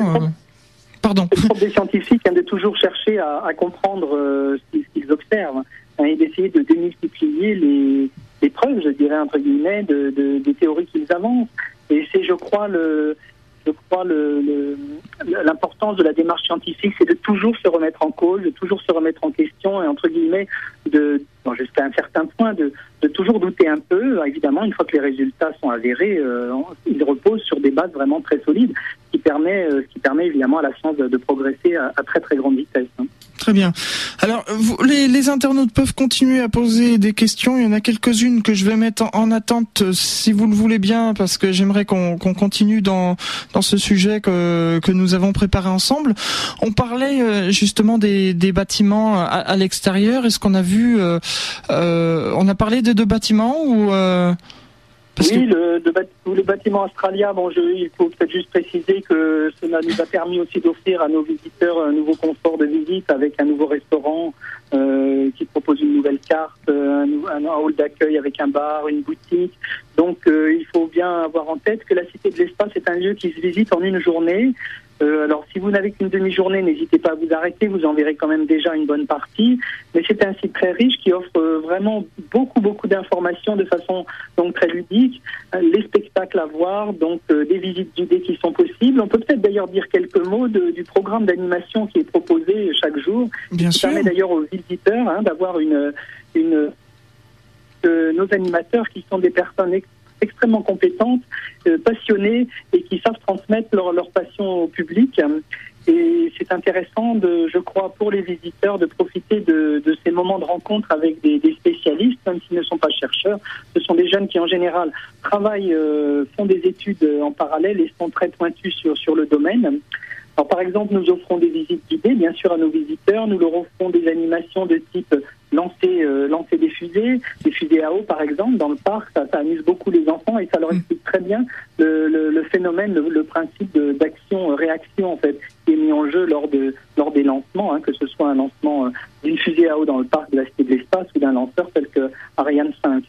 Pardon. Le propre des scientifiques de toujours chercher à, comprendre euh, ce qu'ils observent hein, et d'essayer de démultiplier les, preuves, je dirais, entre guillemets, de, des théories qu'ils avancent. Et c'est, je crois, le, je crois l'importance de la démarche scientifique, c'est de toujours se remettre en cause, de toujours se remettre en question et entre guillemets de jusqu'à un certain point de, de, toujours douter un peu. Évidemment, une fois que les résultats sont avérés, euh, ils reposent sur des bases vraiment très solides, ce qui permet, euh, ce qui permet évidemment à la science de, progresser à, très très grande vitesse. Hein. Très bien. Alors, vous, les, les, internautes peuvent continuer à poser des questions. Il y en a quelques-unes que je vais mettre en, attente, euh, si vous le voulez bien, parce que j'aimerais qu'on continue dans, dans ce sujet que, que nous avons préparé ensemble. On parlait euh, justement des, des bâtiments à, l'extérieur. Est-ce qu'on a vu, euh, euh, on a parlé de deux bâtiments ou euh, oui, le, le, bâtiment Australia, bon, je, il faut peut-être juste préciser que cela nous a permis aussi d'offrir à nos visiteurs un nouveau confort de visite avec un nouveau restaurant euh, qui propose une nouvelle carte, un, un hall d'accueil avec un bar, une boutique. Donc euh, il faut bien avoir en tête que la Cité de l'Espace est un lieu qui se visite en une journée. Euh, alors, si vous n'avez qu'une demi-journée, n'hésitez pas à vous arrêter. Vous en verrez quand même déjà une bonne partie. Mais c'est un site très riche qui offre euh, vraiment beaucoup, beaucoup d'informations de façon donc très ludique. Euh, les spectacles à voir, donc des visites guidées qui sont possibles. On peut peut-être d'ailleurs dire quelques mots du programme d'animation qui est proposé chaque jour. Bien qui permet d'ailleurs aux visiteurs hein, d'avoir une, une nos animateurs qui sont des personnes extrêmement compétentes, euh, passionnées et qui savent transmettre leur, leur passion au public. Et c'est intéressant, de, je crois, pour les visiteurs de profiter de, de ces moments de rencontre avec des, spécialistes, même s'ils ne sont pas chercheurs. Ce sont des jeunes qui, en général, travaillent, euh, font des études en parallèle et sont très pointus sur, sur le domaine. Alors, par exemple, nous offrons des visites guidées, bien sûr, à nos visiteurs. Nous leur offrons des animations de type lancer, euh, lancer des fusées, des fusées à eau, par exemple, dans le parc. Ça, ça amuse beaucoup les enfants et ça leur mm. explique très bien le, le, le phénomène, le, le principe d'action-réaction, en fait, qui est mis en jeu lors, de, lors des lancements, hein, que ce soit un lancement euh, d'une fusée à eau dans le parc de la Cité de l'Espace ou d'un lanceur tel que Ariane 5.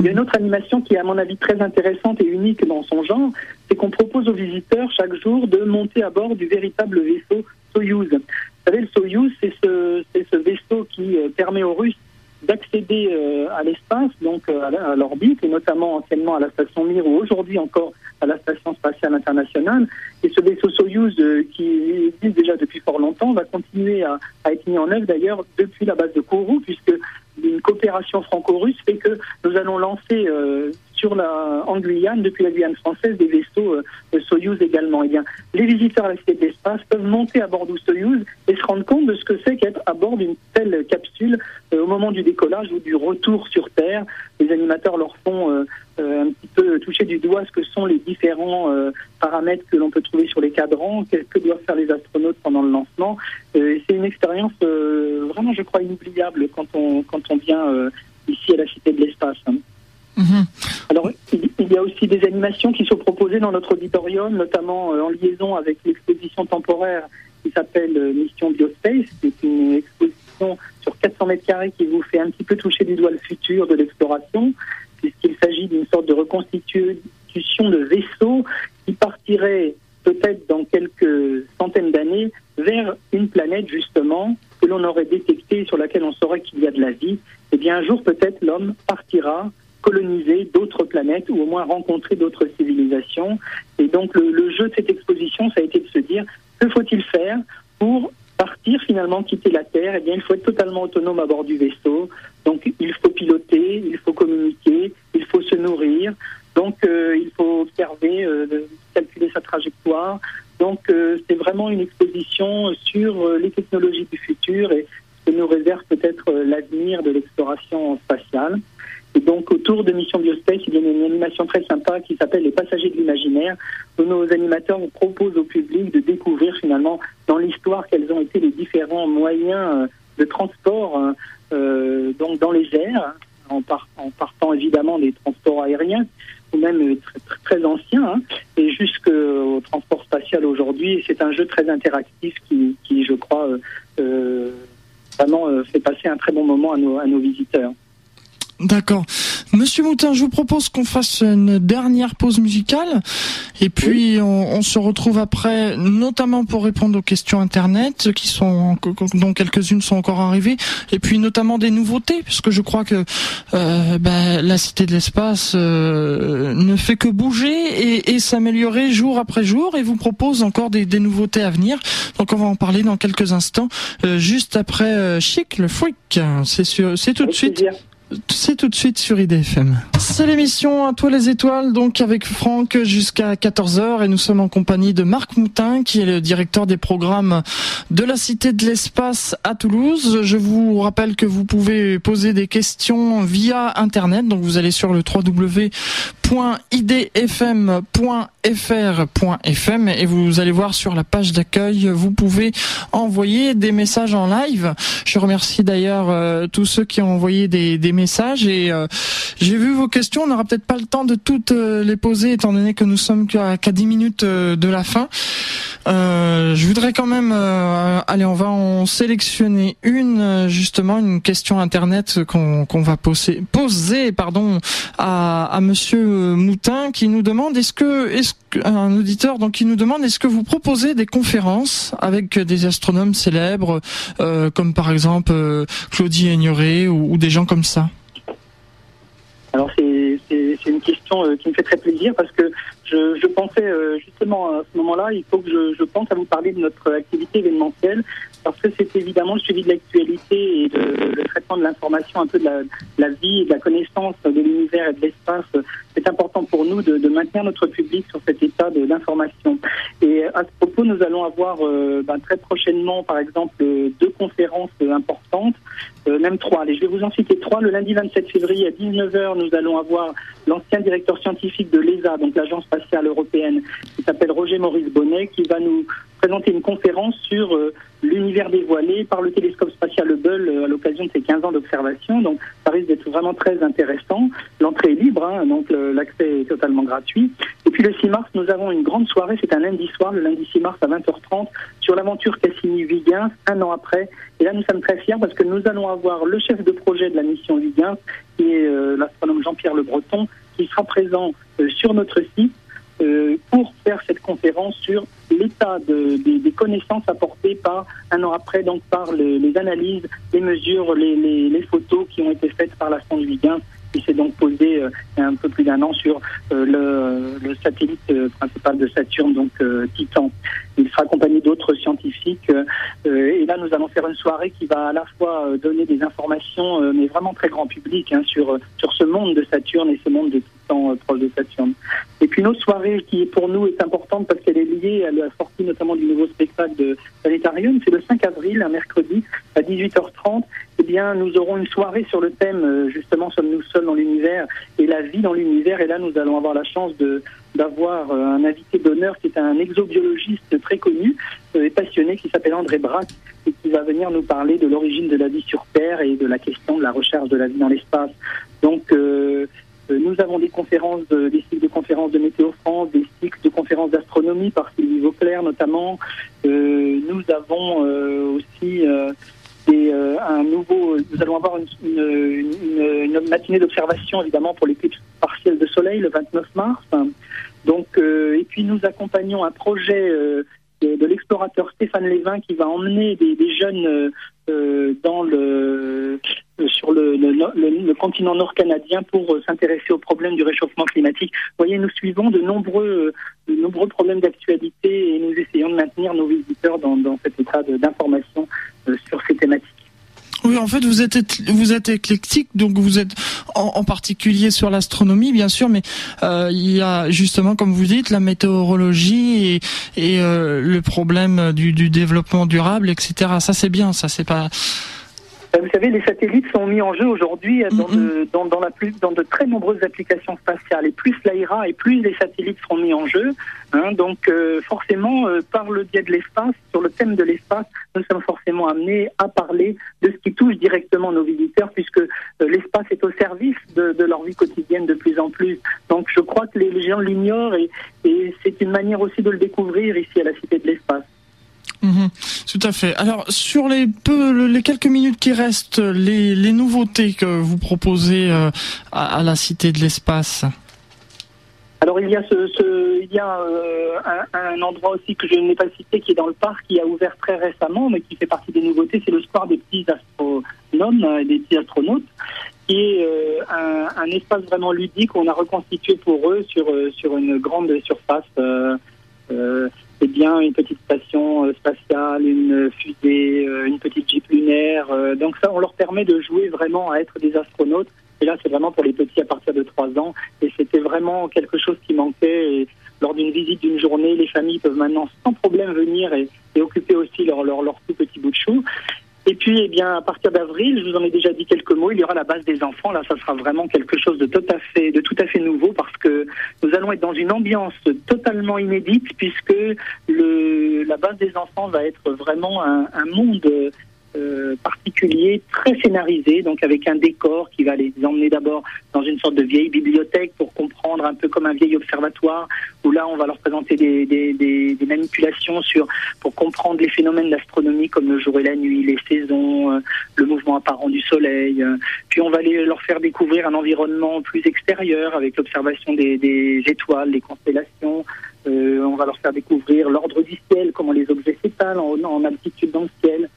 Il y a une autre animation qui est à mon avis très intéressante et unique dans son genre, c'est qu'on propose aux visiteurs chaque jour de monter à bord du véritable vaisseau Soyuz. Vous savez, le Soyuz, c'est ce, vaisseau qui euh, permet aux Russes d'accéder euh, à l'espace, donc euh, à l'orbite, et notamment anciennement à la station Mir ou aujourd'hui encore à la station spatiale internationale. Et ce vaisseau Soyuz, qui existe déjà depuis fort longtemps, va continuer à, être mis en œuvre d'ailleurs depuis la base de Kourou, puisque une coopération franco-russe fait que nous allons lancer euh, sur la, en Guyane, depuis la Guyane française, des vaisseaux euh, Soyuz également. Eh bien, les visiteurs à la Cité de l'Espace peuvent monter à bord du Soyuz et se rendre compte de ce que c'est qu'être à bord d'une telle capsule euh, au moment du décollage ou du retour sur Terre. Les animateurs leur font euh, un petit peu toucher du doigt ce que sont les différents paramètres que l'on peut trouver sur les cadrans, qu'est-ce que doivent faire les astronautes pendant le lancement. c'est une expérience vraiment, je crois, inoubliable quand on, quand on vient ici à la Cité de l'Espace. Mhm. Alors, il y a aussi des animations qui sont proposées dans notre auditorium, notamment euh, en liaison avec l'exposition temporaire qui s'appelle Mission Biospace, qui est une exposition sur 400 mètres carrés qui vous fait un petit peu toucher du doigt le futur de l'exploration, puisqu'il s'agit d'une sorte de reconstitution de vaisseaux qui partirait peut-être dans quelques centaines d'années vers une planète justement que l'on aurait détectée, sur laquelle on saurait qu'il y a de la vie. Eh bien un jour peut-être l'homme partira coloniser d'autres planètes ou au moins rencontrer d'autres civilisations. Et donc le, jeu de cette exposition, ça a été de se dire que faut-il faire pour partir finalement quitter la Terre? Eh bien il faut être totalement autonome à bord du vaisseau. Donc il faut piloter, il faut communiquer, il faut se nourrir. Donc euh, il faut observer, euh, calculer sa trajectoire. Donc euh, c'est vraiment une exposition sur les technologies du futur ce que nous réserve peut-être l'avenir de l'exploration spatiale. Et donc autour de Mission Biospace, il y a une animation très sympa qui s'appelle Les Passagers de l'imaginaire, où nos animateurs proposent au public de découvrir finalement dans l'histoire quels ont été les différents moyens de transport euh, donc dans les airs, en, en, partant évidemment des transports aériens, ou même très, très anciens, hein, et jusqu'au transport spatial aujourd'hui. C'est un jeu très interactif qui, qui je crois, euh, euh vraiment euh, fait passer un très bon moment à nos, à nos visiteurs. D'accord. Je vous propose qu'on fasse une dernière pause musicale et puis on, on, se retrouve après, notamment pour répondre aux questions internet qui sont dont quelques-unes sont encore arrivées et puis notamment des nouveautés puisque je crois que euh, bah, la cité de l'espace euh, ne fait que bouger et, et s'améliorer jour après jour et vous propose encore des, des, nouveautés à venir. Donc on va en parler dans quelques instants, euh, juste après euh, Chic le freak. C'est c'est tout de suite. C'est tout de suite sur IDFM. C'est l'émission à toi les étoiles, donc avec Franck jusqu'à 14h et nous sommes en compagnie de Marc Moutin qui est le directeur des programmes de la Cité de l'Espace à Toulouse. Je vous rappelle que vous pouvez poser des questions via Internet, donc vous allez sur le www.idfm.fr.fm et vous allez voir sur la page d'accueil, vous pouvez envoyer des messages en live. Je remercie d'ailleurs euh, tous ceux qui ont envoyé des, des messages et euh, j'ai vu vos questions. On n'aura peut-être pas le temps de toutes euh, les poser étant donné que nous sommes qu'à 10 minutes euh, de la fin. je voudrais quand même, allez, on va en sélectionner une justement, une question internet qu'on va poser, poser pardon, à, à Monsieur Moutin qui nous demande est-ce que, est-ce un auditeur donc qui nous demande est-ce que vous proposez des conférences avec des astronomes célèbres comme par exemple Claudie Aignoret ou, des gens comme ça? Alors c'est une question euh, qui me fait très plaisir parce que je, je pensais euh, justement à ce moment-là, il faut que je, pense à vous parler de notre activité événementielle parce que c'est évidemment le suivi de l'actualité et de, le traitement de l'information, un peu de la, la, vie, de la connaissance de l'univers et de l'espace. C'est important pour nous de, de, maintenir notre public sur cet état de l'information. Et à ce propos, nous allons avoir euh, ben, très prochainement, par exemple, deux conférences importantes, euh, même trois. Je vais vous en citer trois. Le lundi 27 février à 19h, nous allons avoir l'ancien directeur scientifique de l'ESA, donc l'Agence spatiale européenne, qui s'appelle Roger Maurice Bonnet, qui va nous présenter une conférence sur euh, l'univers dévoilé par le télescope spatial Hubble euh, à l'occasion de ses 15 ans d'observation. Donc ça risque d'être vraiment très intéressant. L'entrée est libre, hein, donc l'accès est totalement gratuit. Et puis le 6 mars, nous avons une grande soirée, c'est un lundi soir, le lundi 6 mars à 20h30, sur l'aventure Cassini-Huygens, un an après. Et là, nous sommes très fiers parce que nous allons avoir le chef de projet de la mission Huygens, qui est euh, l'astronome Jean-Pierre Le Breton, qui sera présent sur notre site pour faire cette conférence sur l'état de, des, connaissances apportées par un an après, donc par les, analyses, les mesures, les, photos qui ont été faites par la sonde Huygens qui s'est donc posé euh, il y a un peu plus d'un an sur euh, le, le, satellite euh, principal de Saturne, donc euh, Titan. Il sera accompagné d'autres scientifiques. et là, nous allons faire une soirée qui va à la fois donner des informations, mais vraiment très grand public, hein, sur, sur ce monde de Saturne et ce monde de Titan proche de Saturne. Et puis une autre soirée qui pour nous est importante parce qu'elle est liée à la sortie notamment du nouveau spectacle de Planétarium, c'est le 5 avril, un mercredi, à 18h30. Eh bien, nous aurons une soirée sur le thème, justement, sommes-nous seuls dans l'univers et la vie dans l'univers. Et là, nous allons avoir la chance de d'avoir un invité d'honneur qui est un exobiologiste très connu et passionné qui s'appelle André Braque et qui va venir nous parler de l'origine de la vie sur Terre et de la question de la recherche de la vie dans l'espace. Donc, euh, nous avons des conférences, des cycles de conférences de Météo France, des cycles de conférences d'astronomie par Sylvie Vauclair notamment. nous avons aussi des, un nouveau. Nous allons avoir une, matinée d'observation évidemment pour l'éclipse partielle de soleil le 29 mars. Donc, et puis nous accompagnons un projet de l'explorateur Stéphane Lévin qui va emmener des, jeunes euh, euh, dans le euh, sur le, continent nord-canadien pour s'intéresser aux problèmes du réchauffement climatique. Vous voyez, nous suivons de nombreux, de nombreux problèmes d'actualité et nous essayons de maintenir nos visiteurs dans, dans cet état d'information sur ces thématiques. Oui, en fait, vous êtes vous êtes éclectique, donc vous êtes en, particulier sur l'astronomie, bien sûr, mais euh, il y a justement, comme vous dites, la météorologie et, euh, le problème du, du, développement durable, etc. Ça, c'est bien, ça, c'est pas vous savez, les satellites sont mis en jeu aujourd'hui dans, de, dans, dans, la plus, dans de très nombreuses applications spatiales. Et plus ça ira, et plus les satellites seront mis en jeu. Hein, donc euh, forcément, euh, par le biais de l'espace, sur le thème de l'espace, nous sommes forcément amenés à parler de ce qui touche directement nos visiteurs, puisque euh, l'espace est au service de, de, leur vie quotidienne de plus en plus. Donc je crois que les, gens l'ignorent et, et c'est une manière aussi de le découvrir ici à la Cité de l'Espace. Mhm. tout à fait. Alors sur les peu, les quelques minutes qui restent, les, les nouveautés que vous proposez euh, à, la Cité de l'Espace. Alors il y a ce, ce il y a euh, un, un, endroit aussi que je n'ai pas cité qui est dans le parc qui a ouvert très récemment mais qui fait partie des nouveautés, c'est le square des petits astronomes, euh, des petits astronautes, qui est un, un, espace vraiment ludique qu'on a reconstitué pour eux sur sur une grande surface. Euh, c'est bien une petite station euh, spatiale, une fusée, euh, une petite jeep lunaire. Euh, donc ça, on leur permet de jouer vraiment à être des astronautes. Et là, c'est vraiment pour les petits à partir de 3 ans. Et c'était vraiment quelque chose qui manquait. Et lors d'une visite d'une journée, les familles peuvent maintenant sans problème venir et, occuper aussi leur tout petit bout de chou. Et puis, eh bien, à partir d'avril, je vous en ai déjà dit quelques mots, il y aura la base des enfants. Là, ça sera vraiment quelque chose de tout à fait, nouveau parce que nous allons être dans une ambiance totalement inédite puisque la base des enfants va être vraiment un monde euh, particulier, très scénarisé, donc avec un décor qui va les emmener d'abord dans une sorte de vieille bibliothèque pour comprendre un peu comme un vieil observatoire, où là on va leur présenter des, des, des, des manipulations sur pour comprendre les phénomènes d'astronomie comme le jour et la nuit, les saisons, euh, le mouvement apparent du soleil. Euh. puis on va les, leur faire découvrir un environnement plus extérieur avec l'observation des, des étoiles, des constellations. on va leur faire découvrir l'ordre du ciel, comment les objets s'étalent en, en altitude dans le ciel.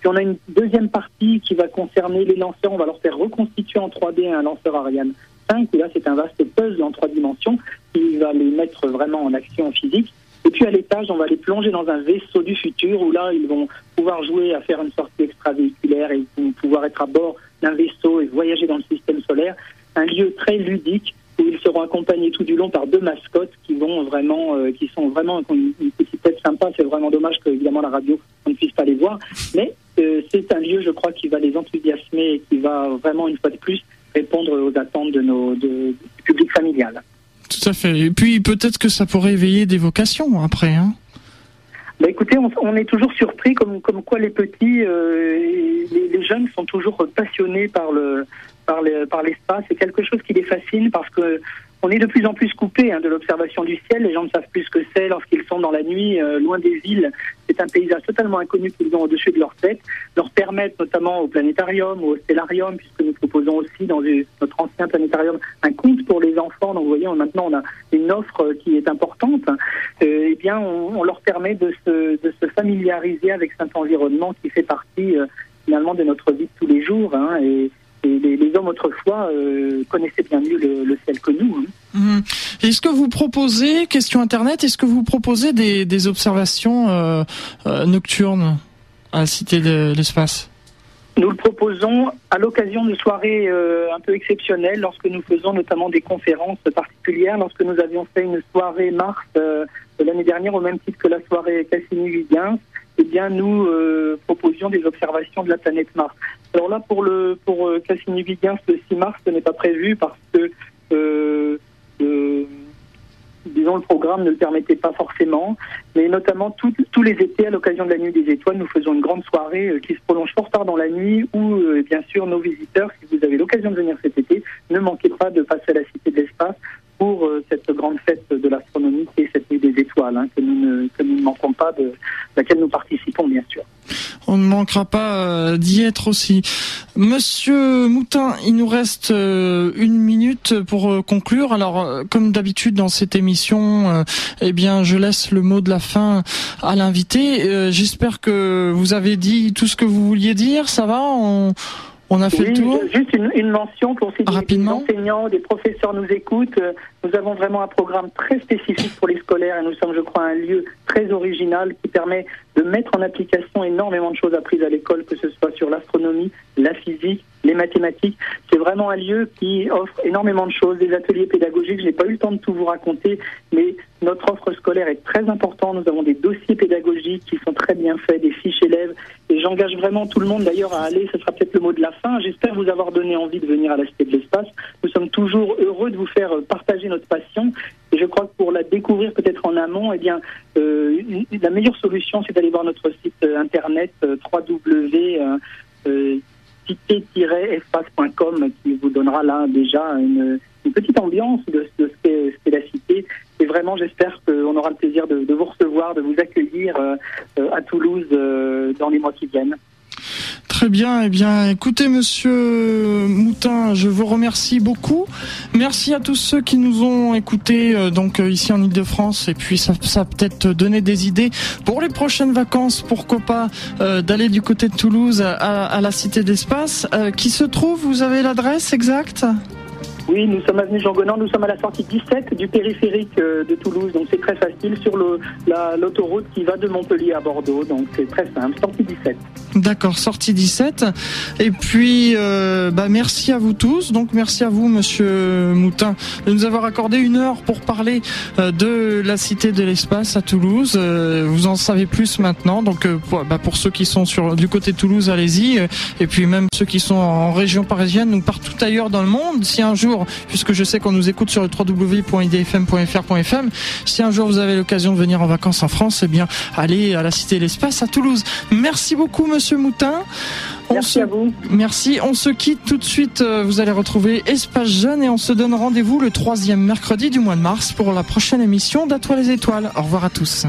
Puis on a une deuxième partie qui va concerner les lanceurs. On va leur faire reconstituer en 3D un lanceur Ariane 5. Et là, c'est un vaste puzzle en trois dimensions qui va les mettre vraiment en action physique. Et puis à l'étage, on va les plonger dans un vaisseau du futur où là, ils vont pouvoir jouer à faire une sortie extravéhiculaire et pouvoir être à bord d'un vaisseau et voyager dans le système solaire. Un lieu très ludique où ils seront accompagnés tout du long par deux mascottes qui vont vraiment, euh, qui sont vraiment une, petite tête sympa. C'est vraiment dommage que évidemment la radio on ne puisse pas les voir, mais euh, c'est un lieu, je crois, qui va les enthousiasmer et qui va vraiment une fois de plus répondre aux attentes de nos de, du public familial. Tout à fait. Et puis peut-être que ça pourrait éveiller des vocations après. Hein bah écoutez, on, on, est toujours surpris comme, comme quoi les petits, euh, les, les, jeunes sont toujours passionnés par le par l'espace. C'est quelque chose qui les fascine parce que on est de plus en plus coupé hein, de l'observation du ciel. Les gens ne savent plus ce que c'est lorsqu'ils sont dans la nuit, euh, loin des villes. C'est un paysage totalement inconnu qu'ils ont au-dessus de leur tête. Leur permettre notamment au planétarium au stellarium, puisque nous proposons aussi dans notre ancien planétarium un conte pour les enfants. Donc vous voyez, maintenant on a une offre qui est importante. Euh, eh bien, on, leur permet de se, de se, familiariser avec cet environnement qui fait partie euh, finalement de notre vie de tous les jours. Hein, et, les, hommes autrefois euh, connaissaient bien mieux le, ciel que nous. Hein. Mhm. Est-ce que vous proposez, question Internet, est-ce que vous proposez des, des observations euh, euh, nocturnes à la Cité de l'Espace? Nous le proposons à l'occasion de soirées un peu exceptionnelles, lorsque nous faisons notamment des conférences particulières, lorsque nous avions fait une soirée Mars l'année dernière au même titre que la soirée Cassini-Huygens, eh bien, nous euh, proposions des observations de la planète Mars. Alors là, pour le pour euh, Cassini-Huygens, le 6 mars, ce n'est pas prévu parce que euh, disons, le programme ne le permettait pas forcément. Mais notamment tous les étés, à l'occasion de la Nuit des Étoiles, nous faisons une grande soirée qui se prolonge fort tard dans la nuit où, bien sûr, nos visiteurs, si vous avez l'occasion de venir cet été, ne manquez pas de passer à la Cité de l'Espace pour cette grande fête de l'astronomie et cette nuit des étoiles, hein, que, nous ne, que nous ne manquons pas, de laquelle nous participons bien sûr. On ne manquera pas d'y être aussi. Monsieur Moutin, il nous reste une minute pour conclure. Alors, comme d'habitude dans cette émission, eh bien, je laisse le mot de la fin à l'invité. J'espère que vous avez dit tout ce que vous vouliez dire. Ça va? On a fait le tour. Juste une, une mention pour si Rapidement. des enseignants, des professeurs nous écoutent. Nous avons vraiment un programme très spécifique pour les scolaires et nous sommes, je crois, un lieu très original qui permet de mettre en application énormément de choses apprises à l'école, que ce soit sur l'astronomie, la physique, les mathématiques. C'est vraiment un lieu qui offre énormément de choses, des ateliers pédagogiques. Je n'ai pas eu le temps de tout vous raconter, mais notre offre scolaire est très importante. Nous avons des dossiers pédagogiques qui sont très bien faits, des fiches élèves. Et j'engage vraiment tout le monde d'ailleurs à aller. Ce sera peut-être le mot de la fin. J'espère vous avoir donné envie de venir à la Cité de l'Espace. Nous sommes toujours heureux de vous faire partager notre passion. Et je crois que pour la découvrir peut-être en amont, eh bien, euh, la meilleure solution, c'est d'aller voir notre site internet euh, www. Euh, cité-espace.com qui vous donnera là déjà une, petite ambiance de, ce qu'est la cité. Et vraiment, j'espère qu'on aura le plaisir de, vous recevoir, de vous accueillir euh, à Toulouse euh, dans les mois qui viennent. Très bien. Eh bien, écoutez, Monsieur Moutin, je vous remercie beaucoup. Merci à tous ceux qui nous ont écoutés euh, donc ici en Ile-de-France. Et puis, ça, ça peut-être donné des idées pour les prochaines vacances. Pourquoi pas euh, d'aller du côté de Toulouse à, la Cité d'Espace, euh, qui se trouve. Vous avez l'adresse exacte? Oui, nous sommes avenue Jean nous sommes à la sortie 17 du périphérique de Toulouse, donc c'est très facile sur l'autoroute qui va de Montpellier à Bordeaux, donc c'est très simple, sortie 17. D'accord, sortie 17. Et puis, euh, bah, merci à vous tous. Donc, merci à vous, Monsieur Moutin, de nous avoir accordé une heure pour parler euh, de la Cité de l'Espace à Toulouse. Euh, vous en savez plus maintenant. Donc, pour, bah, pour, ceux qui sont sur du côté de Toulouse, allez-y. Et puis, même ceux qui sont en région parisienne ou partout ailleurs dans le monde, si un jour, puisque je sais qu'on nous écoute sur le www.idfm.fr.fm, si un jour vous avez l'occasion de venir en vacances en France, eh bien, allez à la Cité de l'Espace à Toulouse. Merci beaucoup, Monsieur. Moutin. On merci se... à vous. Merci. On se quitte tout de suite. Vous allez retrouver Espace Jeune et on se donne rendez-vous le troisième mercredi du mois de mars pour la prochaine émission d'À toi les étoiles. Au revoir à tous.